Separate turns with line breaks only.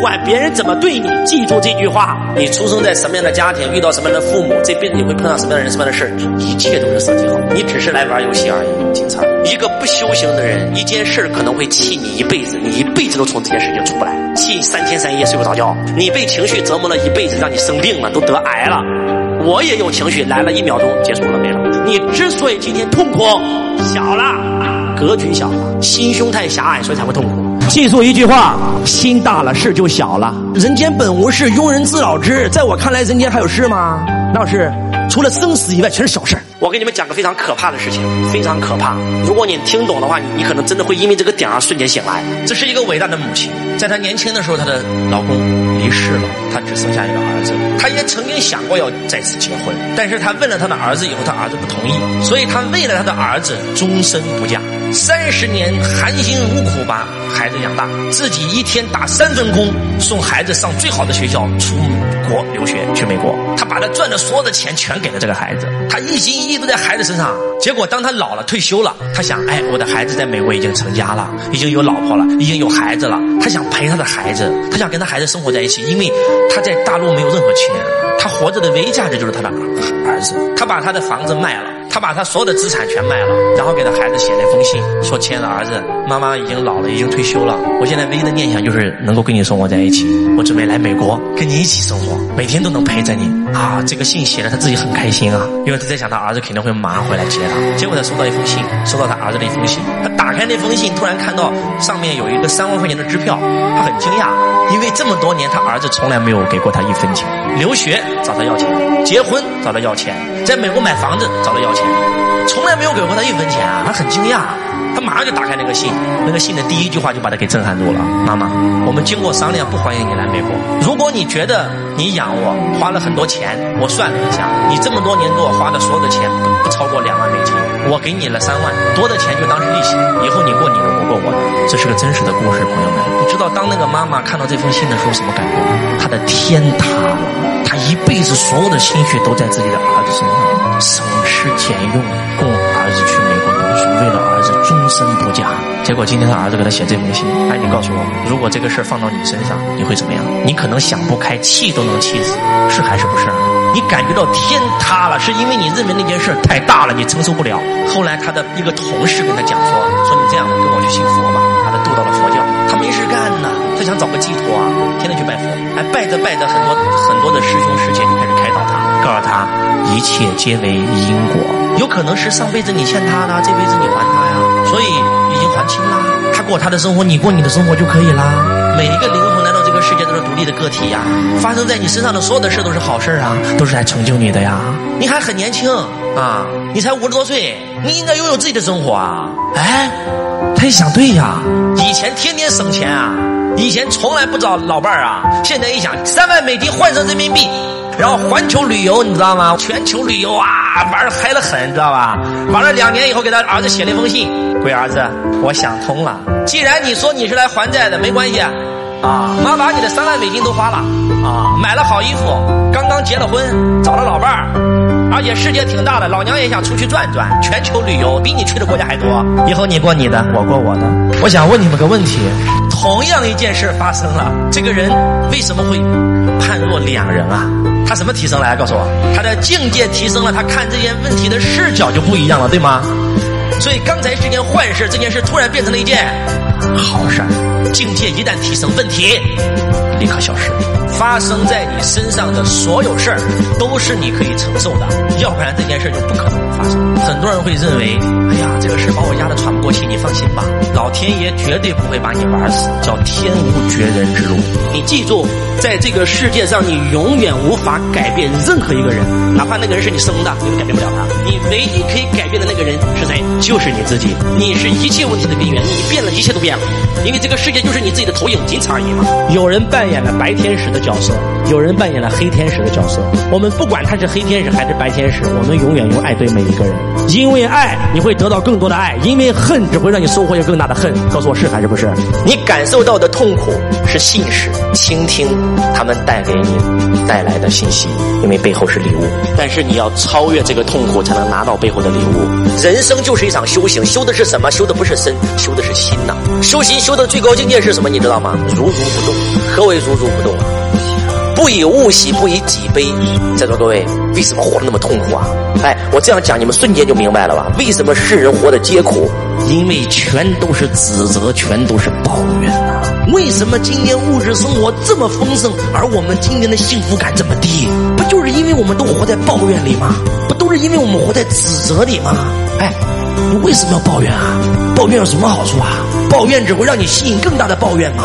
管别人怎么对你，记住这句话：你出生在什么样的家庭，遇到什么样的父母，这辈子你会碰到什么样的人、什么样的事一切都是设计好。你只是来玩游戏而已，仅此而已。一个不修行的人，一件事可能会气你一辈子，你一辈子都从这件事情出不来，气三天三夜睡不着觉。你被情绪折磨了一辈子，让你生病了，都得癌了。我也有情绪，来了一秒钟结束了，没了。你之所以今天痛苦，小了，格局小了，心胸太狭隘，所以才会痛苦。记住一句话：心大了，事就小了。人间本无事，庸人自扰之。在我看来，人间还有事吗？那是除了生死以外，全是小事我给你们讲个非常可怕的事情，非常可怕。如果你听懂的话，你你可能真的会因为这个点而瞬间醒来。这是一个伟大的母亲，在她年轻的时候，她的老公离世了，她只剩下一个儿子。她也曾经想过要再次结婚，但是她问了她的儿子以后，她儿子不同意，所以她为了她的儿子，终身不嫁。三十年含辛茹苦把孩子养大，自己一天打三份工，送孩子上最好的学校，出国留学去美国。他把他赚的所有的钱全给了这个孩子，他一心一意都在孩子身上。结果当他老了退休了，他想，哎，我的孩子在美国已经成家了，已经有老婆了，已经有孩子了。他想陪他的孩子，他想跟他孩子生活在一起，因为他在大陆没有任何亲人，他活着的唯一价值就是他的儿子。他把他的房子卖了。他把他所有的资产全卖了，然后给他孩子写了一封信，说：“亲爱的儿子，妈妈已经老了，已经退休了。我现在唯一的念想就是能够跟你生活在一起。我准备来美国跟你一起生活，每天都能陪着你。”啊，这个信写了，他自己很开心啊，因为他在想他儿子肯定会马上回来接他。结果他收到一封信，收到他儿子的一封信。他打开那封信，突然看到上面有一个三万块钱的支票，他很惊讶，因为这么多年他儿子从来没有给过他一分钱。留学找他要钱，结婚找他要钱，在美国买房子找他要钱。从来没有给过他一分钱啊！他很惊讶，他马上就打开那个信，那个信的第一句话就把他给震撼住了。妈妈，我们经过商量，不欢迎你来美国。如果你觉得你养我花了很多钱，我算了一下，你这么多年给我花的所有的钱不不超过两万美金，我给你了三万，多的钱就当是利息。以后你过你的，我过我的。这是个真实的故事，朋友们。你知道当那个妈妈看到这封信的时候什么感觉吗？她的天塌了。他一辈子所有的心血都在自己的儿子身上，省吃俭用供儿子去美国读书，为了儿子终身不嫁。结果今天他儿子给他写这封信，哎，你告诉我，如果这个事儿放到你身上，你会怎么样？你可能想不开，气都能气死，是还是不是？你感觉到天塌了，是因为你认为那件事太大了，你承受不了。后来他的一个同事跟他讲说，说你这样，跟我去信佛吧，把他渡到了佛教。没事干呢，他想找个寄托啊，天天去拜佛，哎，拜着拜着，很多很多的师兄师姐就开始开导他，告诉他一切皆为因果，有可能是上辈子你欠他的，这辈子你还他呀，所以已经还清啦。他过他的生活，你过你的生活就可以啦。每一个灵魂来到这个世界都是独立的个体呀，发生在你身上的所有的事都是好事啊，都是来成就你的呀。你还很年轻啊，你才五十多岁，你应该拥有自己的生活啊。哎，他一想，对呀，以前天天省钱啊，以前从来不找老伴儿啊，现在一想，三万美金换成人民币，然后环球旅游，你知道吗？全球旅游啊，玩的嗨得很，知道吧？玩了两年以后，给他儿子写了一封信，龟儿子，我想通了，既然你说你是来还债的，没关系。啊，妈把你的三万美金都花了，啊，买了好衣服，刚刚结了婚，找了老伴儿，而且世界挺大的，老娘也想出去转转，全球旅游，比你去的国家还多。以后你过你的，我过我的。我想问你们个问题：同样一件事发生了，这个人为什么会判若两人啊？他什么提升了？来告诉我，他的境界提升了，他看这件问题的视角就不一样了，对吗？所以刚才是件坏事，这件事突然变成了一件好事。境界一旦提升，问题立刻消失。发生在你身上的所有事儿，都是你可以承受的，要不然这件事就不可能发生。很多人会认为，哎呀，这个事把我压得喘不过气。你放心吧，老天爷绝对不会把你玩死，叫天无绝人之路。你记住，在这个世界上，你永远无法改变任何一个人，哪怕那个人是你生的，你都改变不了他。你唯一可以改变的那个人是谁？就是你自己。你是一切问题的根源，你变了，一切都变了。因为这个世界就是你自己的投影，仅此而已嘛。有人扮演了白天使的角。角色，有人扮演了黑天使的角色。我们不管他是黑天使还是白天使，我们永远用爱对每一个人。因为爱，你会得到更多的爱；因为恨，只会让你收获一个更大的恨。告诉我是还是不是？你感受到的痛苦是信使，倾听他们带给你带来的信息，因为背后是礼物。但是你要超越这个痛苦，才能拿到背后的礼物。人生就是一场修行，修的是什么？修的不是身，修的是心呐。修行修的最高境界是什么？你知道吗？如如不动。何为如如不动啊？不以物喜，不以己悲。在座各位，为什么活得那么痛苦啊？哎，我这样讲，你们瞬间就明白了吧？为什么世人活得皆苦？因为全都是指责，全都是抱怨呐。为什么今天物质生活这么丰盛，而我们今天的幸福感这么低？不就是因为我们都活在抱怨里吗？不都是因为我们活在指责里吗？哎，你为什么要抱怨啊？抱怨有什么好处啊？抱怨只会让你吸引更大的抱怨吗？